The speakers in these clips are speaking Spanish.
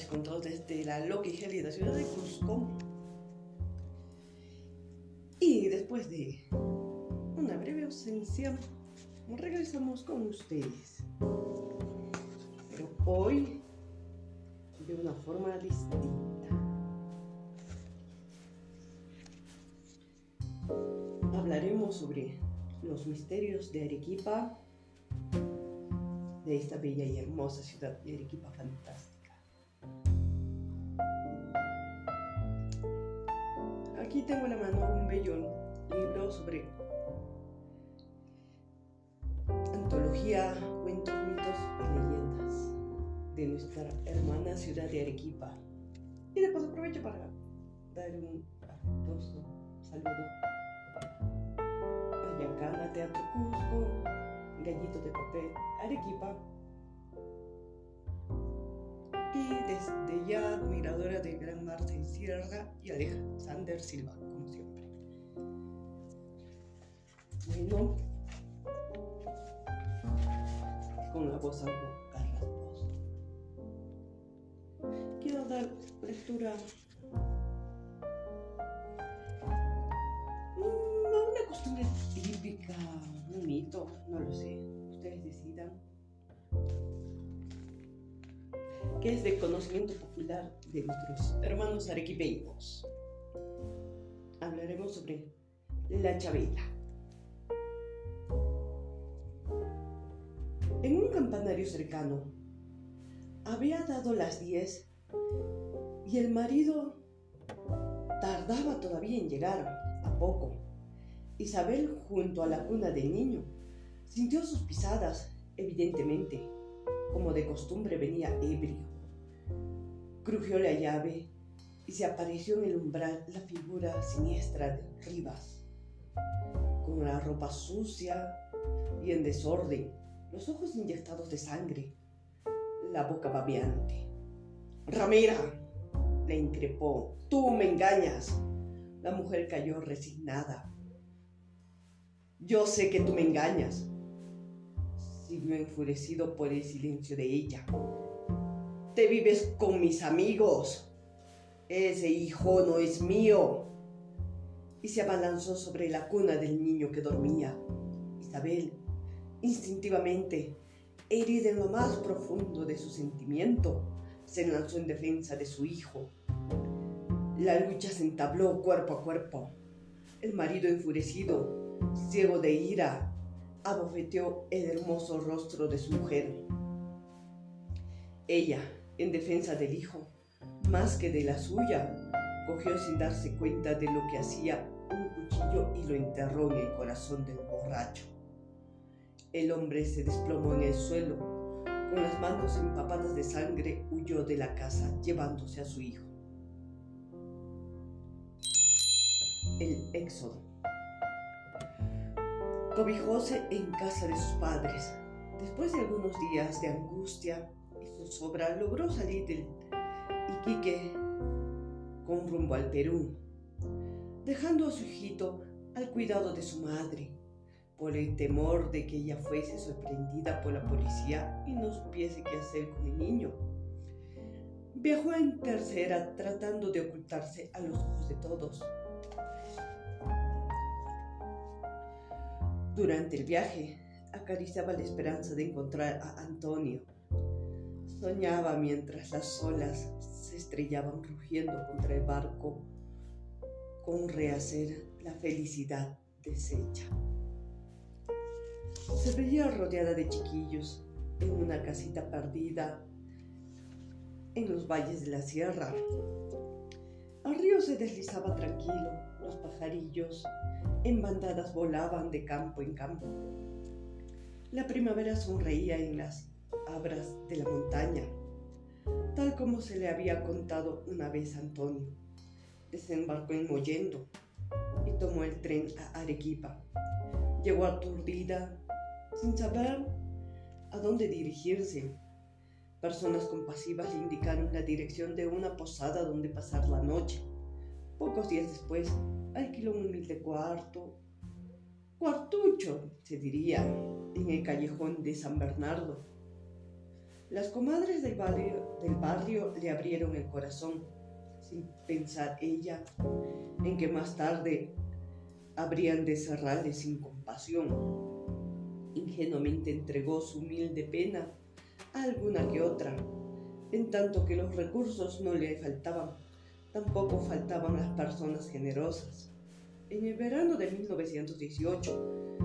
noche con todos desde la loca y gélida ciudad de Cusco. Y después de una breve ausencia, regresamos con ustedes. Pero hoy de una forma distinta. Hablaremos sobre los misterios de Arequipa, de esta bella y hermosa ciudad de Arequipa fantástica. Aquí tengo en la mano un bello libro sobre antología, cuentos, mitos y leyendas de nuestra hermana ciudad de Arequipa. Y de paso aprovecho para dar un afectuoso saludo a Yacana Teatro Cusco, Gallito de Papel Arequipa y desde ya admiradora de Gran Marcel Sierra y Alexander Silva, como siempre. Bueno, con la voz algo carrasposa. Quiero dar lectura mm, una costumbre típica, un mito, no lo sé, ustedes decidan, que es de conocimiento popular de nuestros hermanos arequipeños. Hablaremos sobre la chavela. En un campanario cercano, había dado las diez y el marido tardaba todavía en llegar, a poco. Isabel, junto a la cuna del niño, sintió sus pisadas, evidentemente, como de costumbre venía ebrio. Crujió la llave y se apareció en el umbral la figura siniestra de Rivas, con la ropa sucia y en desorden los ojos inyectados de sangre, la boca babeante. Ramira, le increpó, tú me engañas. La mujer cayó resignada. Yo sé que tú me engañas. Siguió enfurecido por el silencio de ella. Te vives con mis amigos. Ese hijo no es mío. Y se abalanzó sobre la cuna del niño que dormía. Isabel Instintivamente, herida en lo más profundo de su sentimiento, se lanzó en defensa de su hijo. La lucha se entabló cuerpo a cuerpo. El marido enfurecido, ciego de ira, abofeteó el hermoso rostro de su mujer. Ella, en defensa del hijo, más que de la suya, cogió sin darse cuenta de lo que hacía un cuchillo y lo enterró en el corazón del borracho. El hombre se desplomó en el suelo. Con las manos empapadas de sangre huyó de la casa llevándose a su hijo. El éxodo. Cobijóse en casa de sus padres. Después de algunos días de angustia y zozobra, logró salir del Iquique con rumbo al Perú, dejando a su hijito al cuidado de su madre por el temor de que ella fuese sorprendida por la policía y no supiese qué hacer con el niño. Viajó en tercera tratando de ocultarse a los ojos de todos. Durante el viaje, acariciaba la esperanza de encontrar a Antonio. Soñaba mientras las olas se estrellaban rugiendo contra el barco con rehacer la felicidad deshecha. Se veía rodeada de chiquillos en una casita perdida en los valles de la sierra. El río se deslizaba tranquilo, los pajarillos en bandadas volaban de campo en campo. La primavera sonreía en las abras de la montaña, tal como se le había contado una vez a Antonio. Desembarcó en Mollendo y tomó el tren a Arequipa. Llegó aturdida sin saber a dónde dirigirse. Personas compasivas le indicaron la dirección de una posada donde pasar la noche. Pocos días después, alquiló un humilde cuarto, cuartucho, se diría, en el callejón de San Bernardo. Las comadres del barrio, le abrieron el corazón, sin pensar ella en que más tarde habrían de cerrarle sin compasión. Ingenuamente entregó su humilde pena a alguna que otra, en tanto que los recursos no le faltaban, tampoco faltaban las personas generosas. En el verano de 1918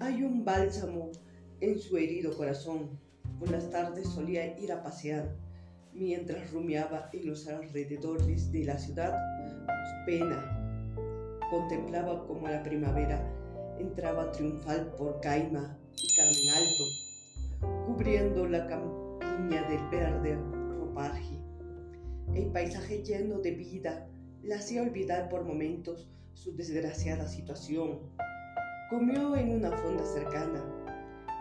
hay un bálsamo en su herido corazón. Por las tardes solía ir a pasear, mientras rumiaba en los alrededores de la ciudad pena. Contemplaba como la primavera entraba triunfal por Caima y Carmen Alto, cubriendo la campiña del verde ropaje. El paisaje lleno de vida le hacía olvidar por momentos su desgraciada situación. Comió en una fonda cercana,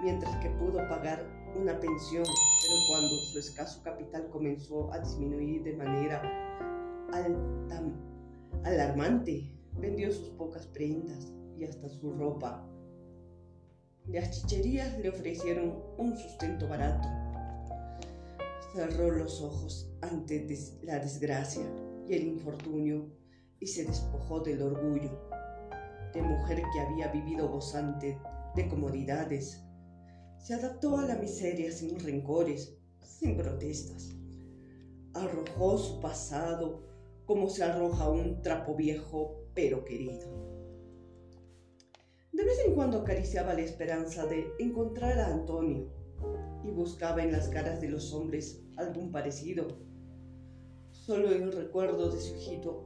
mientras que pudo pagar una pensión, pero cuando su escaso capital comenzó a disminuir de manera alarmante, vendió sus pocas prendas y hasta su ropa. Las chicherías le ofrecieron un sustento barato. Cerró los ojos ante la desgracia y el infortunio y se despojó del orgullo de mujer que había vivido gozante de comodidades. Se adaptó a la miseria sin rencores, sin protestas. Arrojó su pasado como se arroja un trapo viejo pero querido. De vez en cuando acariciaba la esperanza de encontrar a Antonio y buscaba en las caras de los hombres algún parecido. Solo el recuerdo de su hijito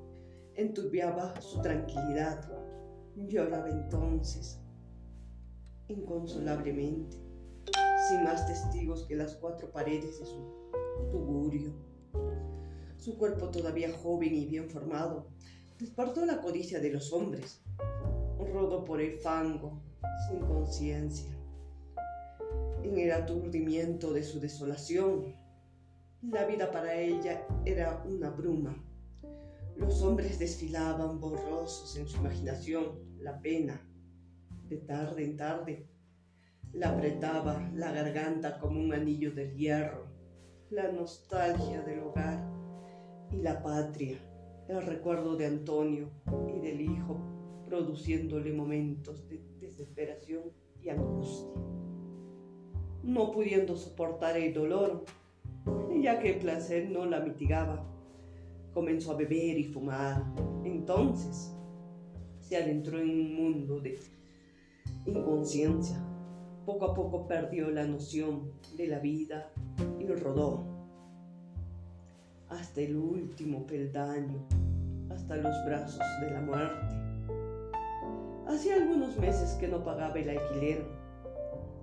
enturbiaba su tranquilidad. Lloraba entonces, inconsolablemente, sin más testigos que las cuatro paredes de su tugurio. Su cuerpo todavía joven y bien formado despertó la codicia de los hombres. Rodó por el fango, sin conciencia. En el aturdimiento de su desolación, la vida para ella era una bruma los hombres desfilaban borrosos en su imaginación la pena. De tarde en tarde la apretaba la garganta como un anillo de hierro, la nostalgia del hogar y la patria, el recuerdo de Antonio y del hijo, produciéndole momentos de desesperación y angustia. No pudiendo soportar el dolor, ya que el placer no la mitigaba, comenzó a beber y fumar. Entonces se adentró en un mundo de inconsciencia. Poco a poco perdió la noción de la vida y rodó hasta el último peldaño, hasta los brazos de la muerte. Hacía algunos meses que no pagaba el alquiler,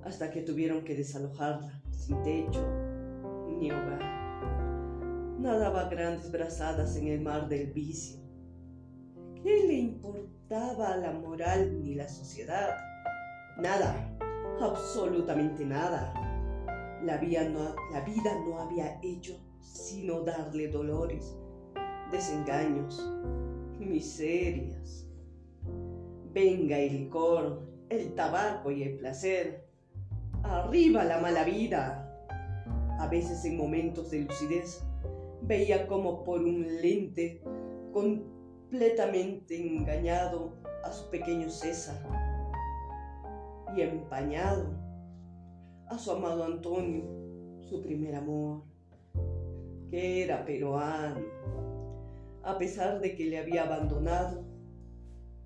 hasta que tuvieron que desalojarla, sin techo ni hogar nadaba grandes brazadas en el mar del vicio. ¿Qué le importaba la moral ni la sociedad? Nada, absolutamente nada. La vida no, la vida no había hecho sino darle dolores, desengaños, miserias. Venga el licor, el tabaco y el placer. Arriba la mala vida. A veces en momentos de lucidez veía como por un lente completamente engañado a su pequeño César y empañado a su amado Antonio, su primer amor, que era peruano. A pesar de que le había abandonado,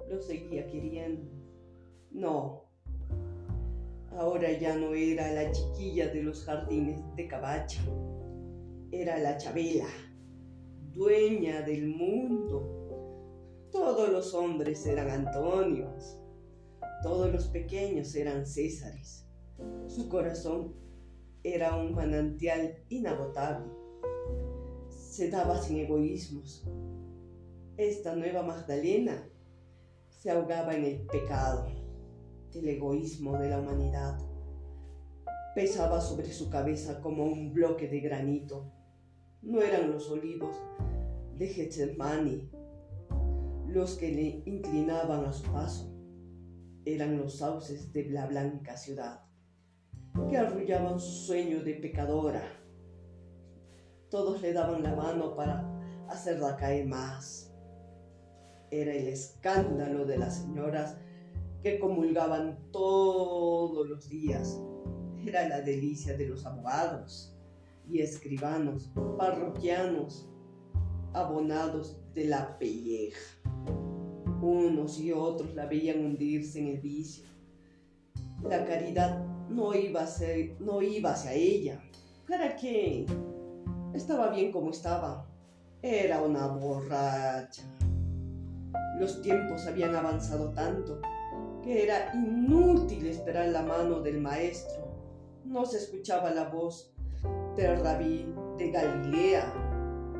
lo seguía queriendo. No, ahora ya no era la chiquilla de los jardines de Cabacha era la Chabela, dueña del mundo. Todos los hombres eran Antonios, todos los pequeños eran Césares. Su corazón era un manantial inagotable. Se daba sin egoísmos. Esta nueva Magdalena se ahogaba en el pecado, el egoísmo de la humanidad. Pesaba sobre su cabeza como un bloque de granito no eran los olivos de Getsemani los que le inclinaban a su paso, eran los sauces de la blanca ciudad que arrullaban su sueño de pecadora Todos le daban la mano para hacerla caer más. Era el escándalo de las señoras que comulgaban todos los días. Era la delicia de los abogados y escribanos, parroquianos, abonados de la pelleja. Unos y otros la veían hundirse en el vicio. La caridad no iba, ser, no iba hacia ella. ¿Para qué? Estaba bien como estaba. Era una borracha. Los tiempos habían avanzado tanto que era inútil esperar la mano del maestro. No se escuchaba la voz del rabí de Galilea.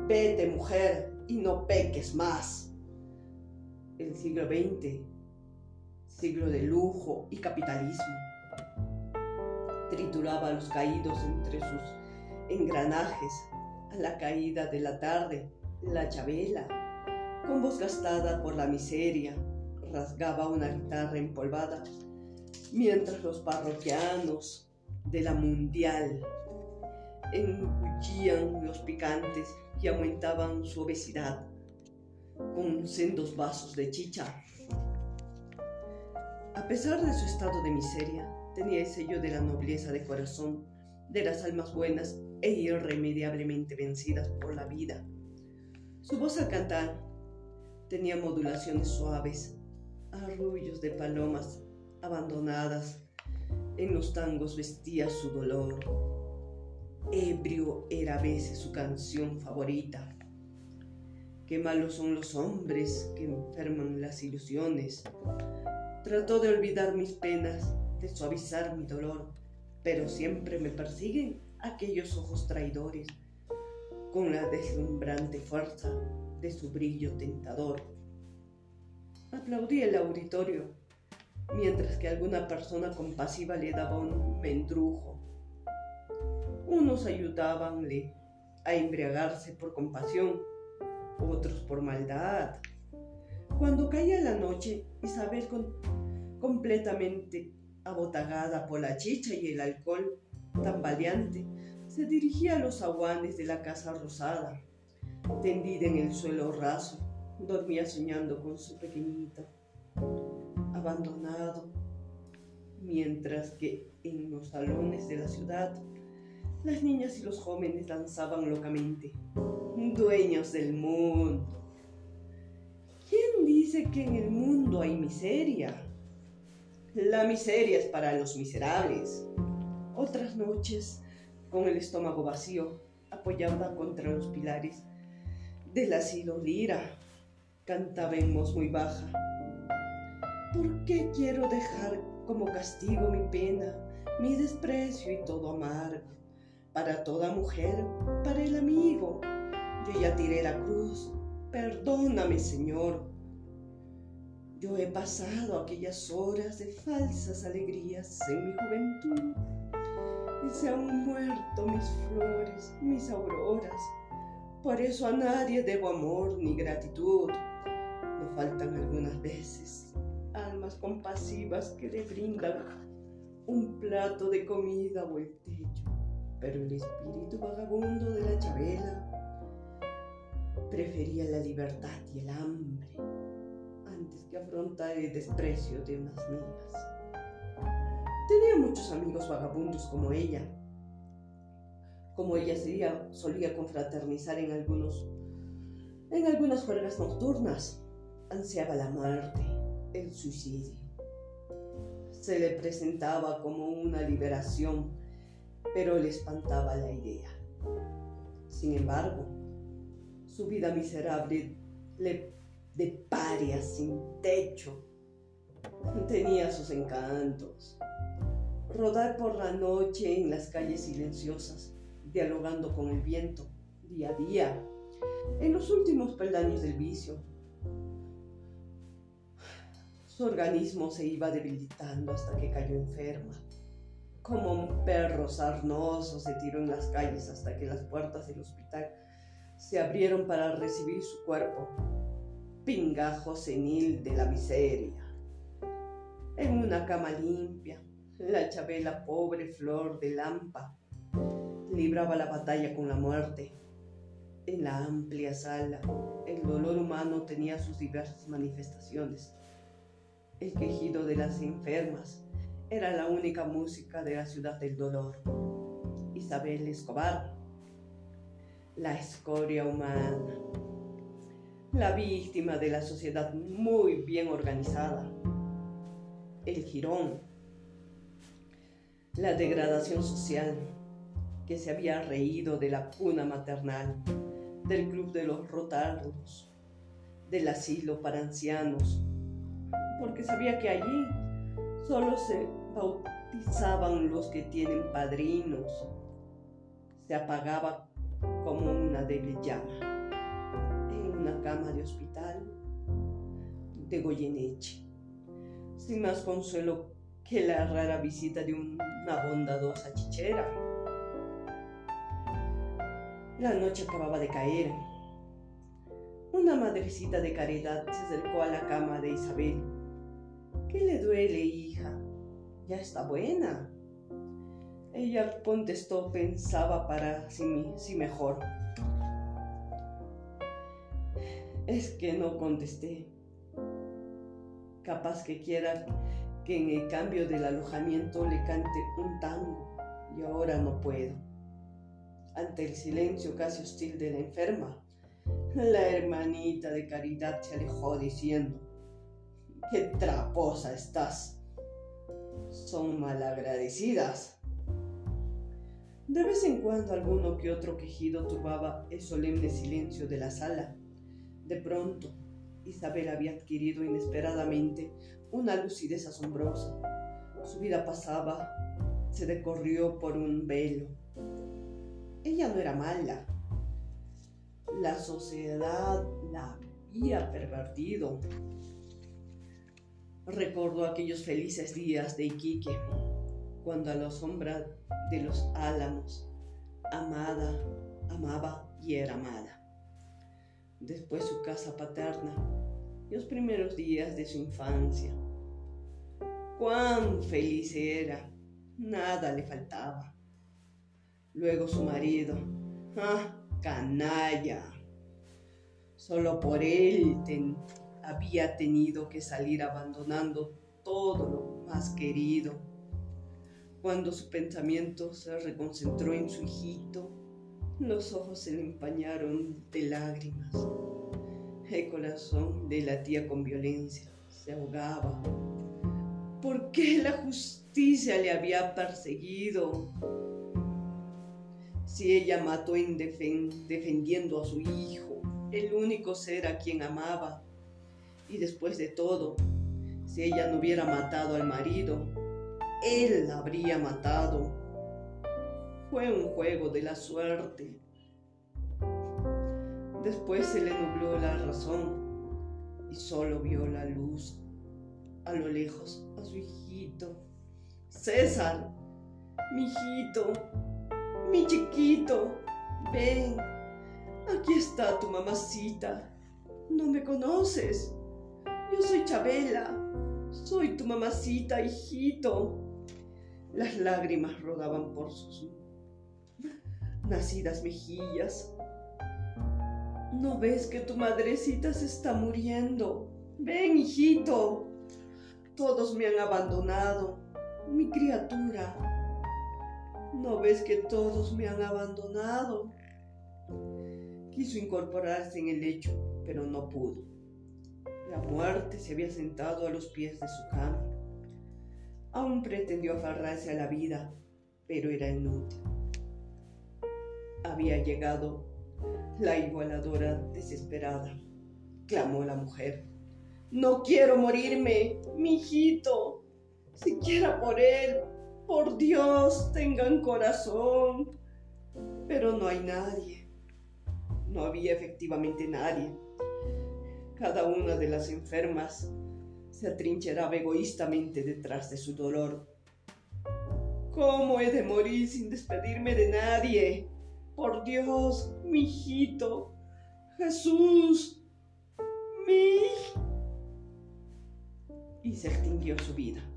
Vete, mujer, y no peques más. El siglo XX, siglo de lujo y capitalismo, trituraba a los caídos entre sus engranajes a la caída de la tarde, la chabela, con voz gastada por la miseria, rasgaba una guitarra empolvada, mientras los parroquianos de la mundial engullían los picantes y aumentaban su obesidad con sendos vasos de chicha. A pesar de su estado de miseria, tenía el sello de la nobleza de corazón, de las almas buenas e irremediablemente vencidas por la vida. Su voz al cantar tenía modulaciones suaves, arrullos de palomas abandonadas. En los tangos vestía su dolor. Ebrio era a veces su canción favorita. Qué malos son los hombres que enferman las ilusiones. Trató de olvidar mis penas, de suavizar mi dolor, pero siempre me persiguen aquellos ojos traidores con la deslumbrante fuerza de su brillo tentador. Aplaudí el auditorio, mientras que alguna persona compasiva le daba un mendrujo. Unos ayudabanle a embriagarse por compasión, otros por maldad. Cuando caía la noche, Isabel, completamente abotagada por la chicha y el alcohol, tambaleante, se dirigía a los aguanes de la casa rosada. Tendida en el suelo raso, dormía soñando con su pequeñito, abandonado, mientras que en los salones de la ciudad las niñas y los jóvenes danzaban locamente, dueños del mundo. ¿Quién dice que en el mundo hay miseria? La miseria es para los miserables. Otras noches, con el estómago vacío, apoyada contra los pilares del asilo Lira, cantaba en voz muy baja. ¿Por qué quiero dejar como castigo mi pena, mi desprecio y todo amargo? Para toda mujer, para el amigo, yo ya tiré la cruz. Perdóname, Señor. Yo he pasado aquellas horas de falsas alegrías en mi juventud y se han muerto mis flores, mis auroras. Por eso a nadie debo amor ni gratitud. Me faltan algunas veces almas compasivas que le brindan un plato de comida o el techo. Pero el espíritu vagabundo de la Chabela prefería la libertad y el hambre antes que afrontar el desprecio de unas migas. Tenía muchos amigos vagabundos como ella. Como ella solía, confraternizar en, algunos, en algunas juergas nocturnas, ansiaba la muerte, el suicidio. Se le presentaba como una liberación, pero le espantaba la idea. Sin embargo, su vida miserable de paria sin techo tenía sus encantos rodar por la noche en las calles silenciosas, dialogando con el viento, día a día, en los últimos peldaños del vicio. Su organismo se iba debilitando hasta que cayó enferma. Como un perro sarnoso se tiró en las calles hasta que las puertas del hospital se abrieron para recibir su cuerpo, pingajo senil de la miseria. En una cama limpia, la Chabela, pobre flor de lampa, libraba la batalla con la muerte, En la amplia sala, el dolor humano tenía sus diversas manifestaciones. El quejido de las enfermas era la única música de la ciudad del dolor. Isabel Escobar, la escoria humana, la víctima de la sociedad muy bien organizada, el jirón, la degradación social que se había reído de la cuna maternal, del club de los rotardos, del asilo para ancianos, porque sabía que allí solo se bautizaban los que tienen padrinos, se apagaba como una débil llama una cama de hospital de Goyeneche, sin más consuelo que la rara visita de una bondadosa chichera. La noche acababa de caer. Una madrecita de caridad se acercó a la cama de Isabel. ¿Qué le duele, hija? Ya está buena. Ella contestó, pensaba para sí, sí mejor. Es que no contesté. Capaz que quiera que en el cambio del alojamiento le cante un tango y ahora no puedo. Ante el silencio casi hostil de la enferma, la hermanita de caridad se alejó diciendo, ¡qué traposa estás! Son malagradecidas. De vez en cuando alguno que otro quejido turbaba el solemne silencio de la sala de pronto, Isabel había adquirido inesperadamente una lucidez asombrosa. Su vida pasaba, se decorrió por un velo. Ella no era mala. La sociedad la había pervertido. Recordó aquellos felices días de Iquique, cuando a la sombra de los álamos, amada, amaba y era amada después su casa paterna, los primeros días de su infancia. Cuán feliz era, nada le faltaba. Luego su marido, ah, canalla. Solo por él había tenido que salir abandonando todo lo más querido. Cuando su pensamiento se reconcentró en su hijito, los ojos se le empañaron de lágrimas. El corazón de la tía con violencia se ahogaba. ¿Por qué la justicia le había perseguido? Si ella mató defendiendo a su hijo, el único ser a quien amaba, y después de todo, si ella no hubiera matado al marido, él la habría matado fue un juego de la suerte. Después se le nubló la razón y solo vio la luz a lo lejos a su hijito. César, mi hijito, mi chiquito, ven, aquí está tu mamacita. No me conoces. Yo soy Chabela, soy tu mamacita, hijito. Las lágrimas rodaban por sus nacidas mejillas. ¿No ves que tu madrecita se está muriendo? Ven, hijito. Todos me han abandonado, mi criatura. ¿No ves que todos me han abandonado? Quiso incorporarse en el lecho, pero no pudo. Se había sentado a los pies de su cama. Aún pretendió aferrarse a la vida, pero era inútil había llegado la igualadora desesperada. Clamó la mujer. No quiero morirme, mi hijito. Siquiera por él. Por Dios, tengan corazón. Pero no hay nadie. No había efectivamente nadie. Cada una de las enfermas se atrincheraba egoístamente detrás de su dolor. ¿Cómo he de morir sin despedirme de nadie? Por Dios, mi hijito, Jesús, mi... Y se extinguió su vida.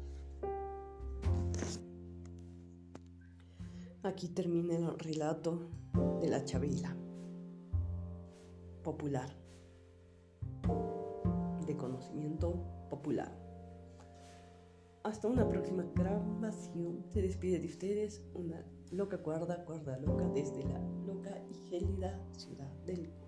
Aquí termina el relato de la Chabela. popular, de conocimiento popular. Hasta una próxima grabación. Se despide de ustedes una loca cuerda, cuerda loca desde la loca y gélida ciudad del.